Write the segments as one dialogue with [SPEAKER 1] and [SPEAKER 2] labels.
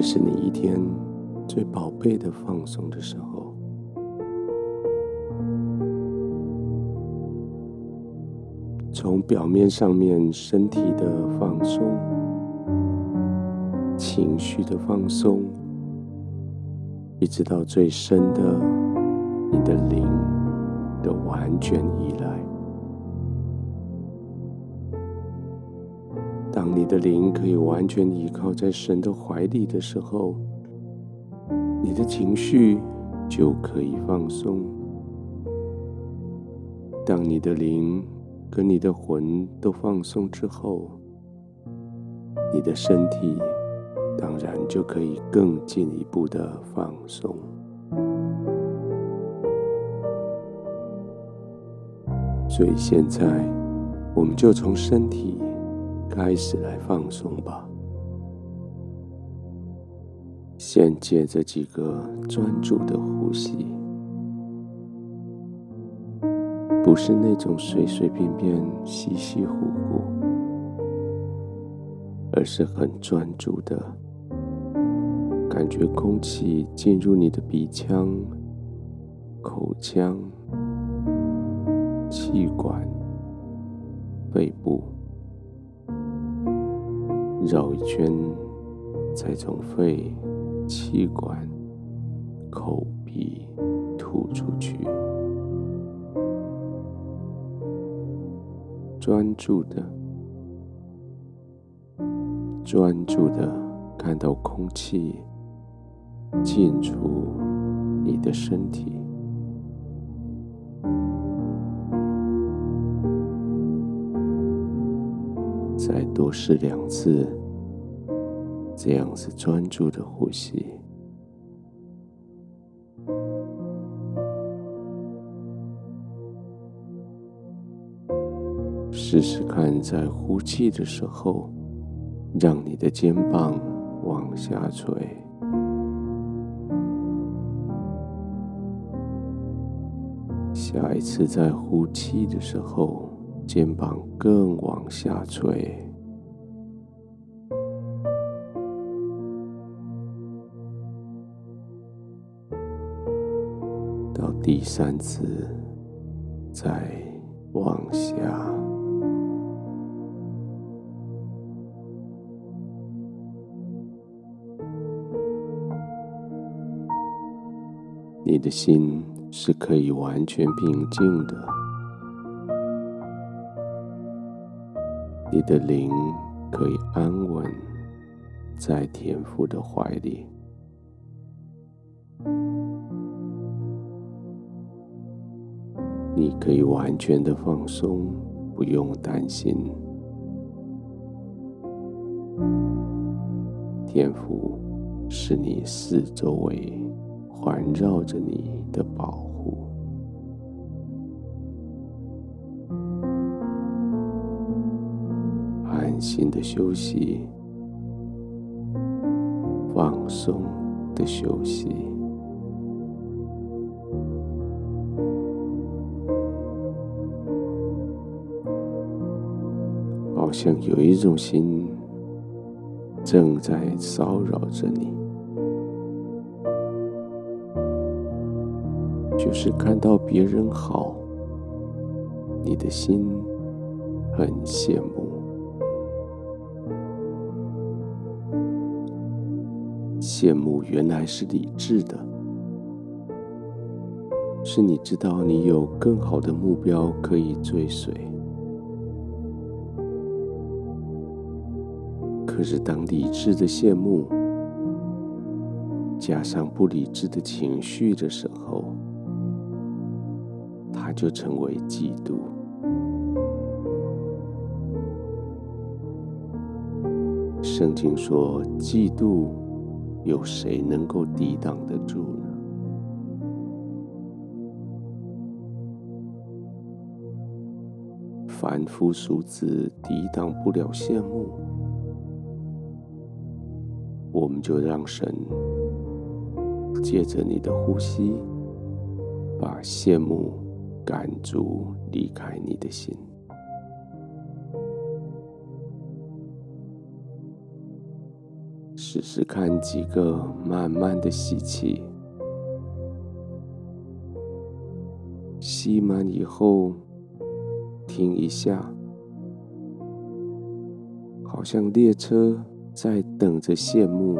[SPEAKER 1] 这是你一天最宝贝的放松的时候。从表面上面身体的放松、情绪的放松，一直到最深的你的灵的完全依赖。当你的灵可以完全依靠在神的怀里的时候，你的情绪就可以放松。当你的灵跟你的魂都放松之后，你的身体当然就可以更进一步的放松。所以现在，我们就从身体开始来放松吧。先借着几个专注的呼吸。不是那种随随便便、稀稀糊糊，而是很专注的，感觉空气进入你的鼻腔、口腔、气管、肺部，绕一圈，再从肺、气管、口鼻吐出去。专注的，专注的看到空气进出你的身体，再多试两次，这样子专注的呼吸。试试看，在呼气的时候，让你的肩膀往下垂；下一次在呼气的时候，肩膀更往下垂；到第三次，再往下。你的心是可以完全平静的，你的灵可以安稳在天父的怀里，你可以完全的放松，不用担心，天父是你四周围。环绕着你的保心的休息，放松的休息，好像有一种心正在骚扰着你。就是看到别人好，你的心很羡慕。羡慕原来是理智的，是你知道你有更好的目标可以追随。可是当理智的羡慕加上不理智的情绪的时候，它就成为嫉妒。圣经说：“嫉妒，有谁能够抵挡得住呢？”凡夫俗子抵挡不了羡慕，我们就让神借着你的呼吸，把羡慕。赶逐离开你的心，试试看几个慢慢的吸气，吸满以后停一下，好像列车在等着谢幕，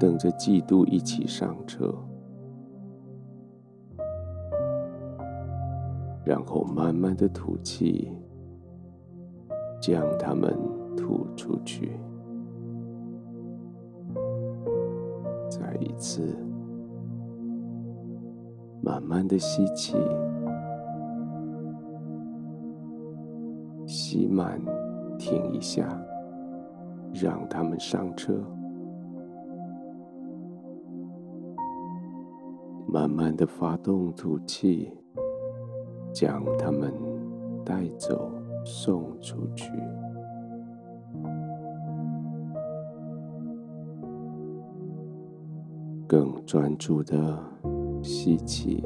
[SPEAKER 1] 等着嫉妒一起上车，然后慢慢的吐气，将它们吐出去。再一次，慢慢的吸气，吸满，停一下，让他们上车。慢慢的发动吐气，将他们带走，送出去。更专注的吸气，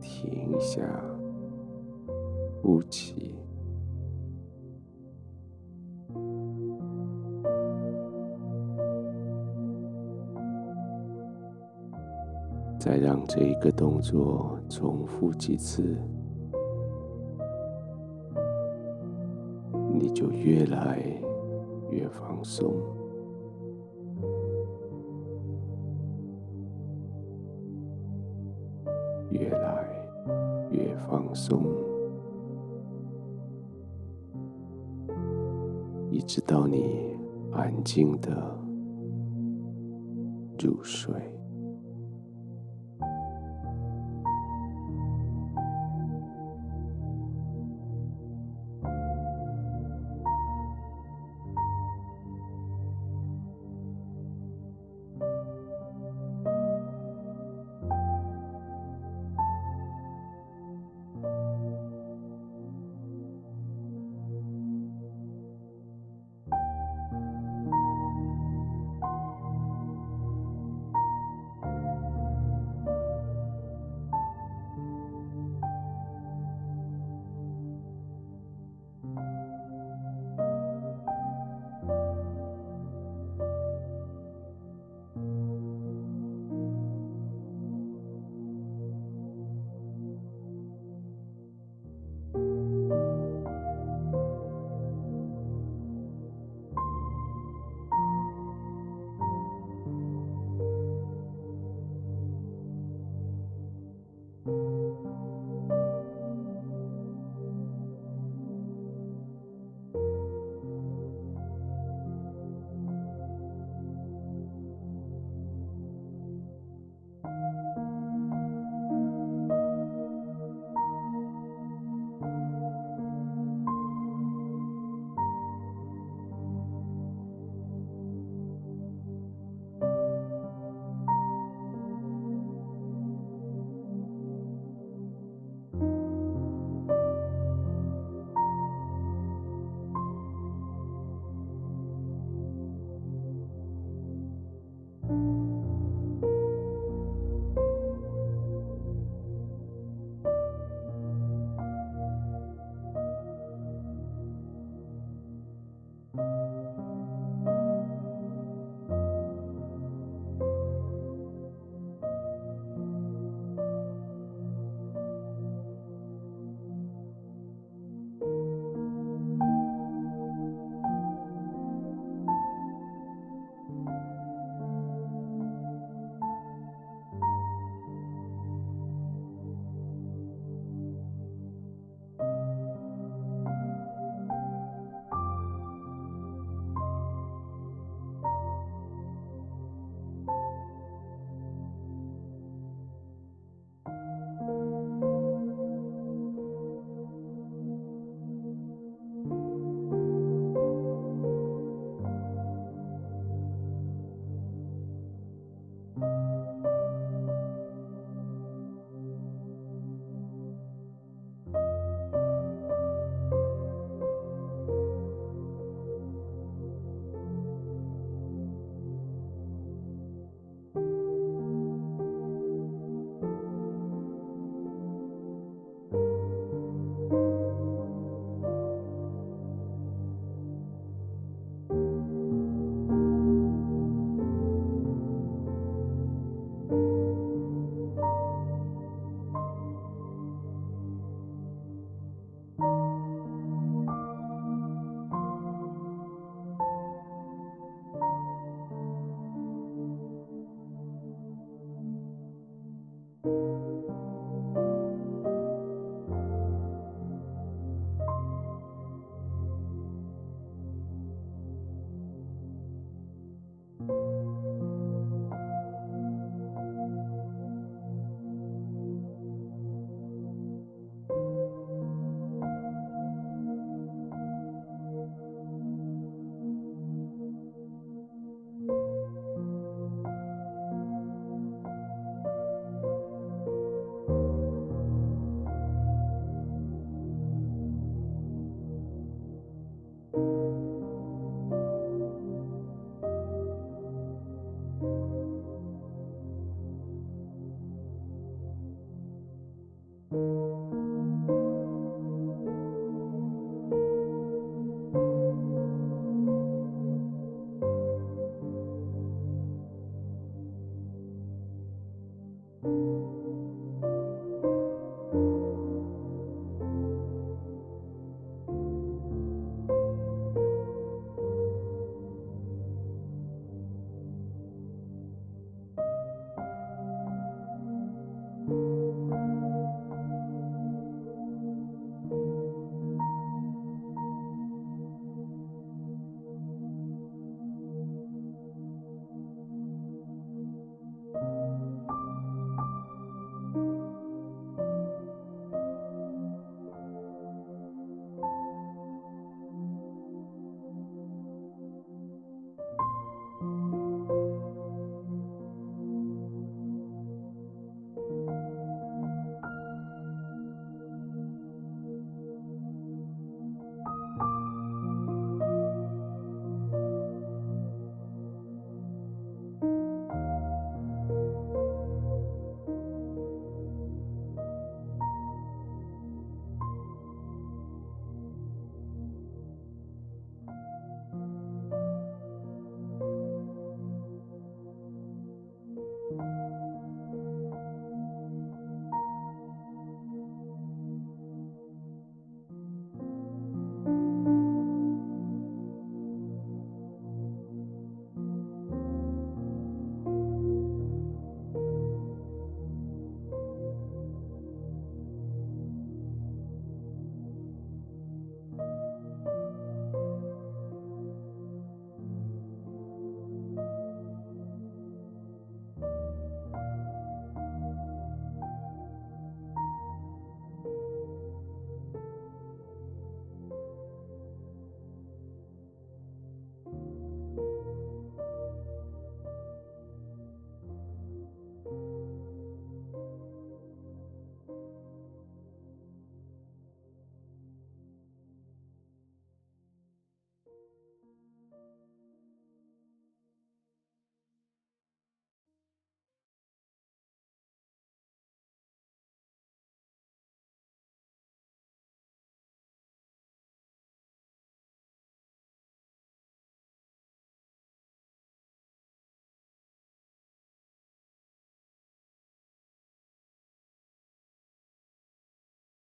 [SPEAKER 1] 停下，呼气，再让这一个动作重复几次，你就越来。越放松，越来越放松，一直到你安静的入睡。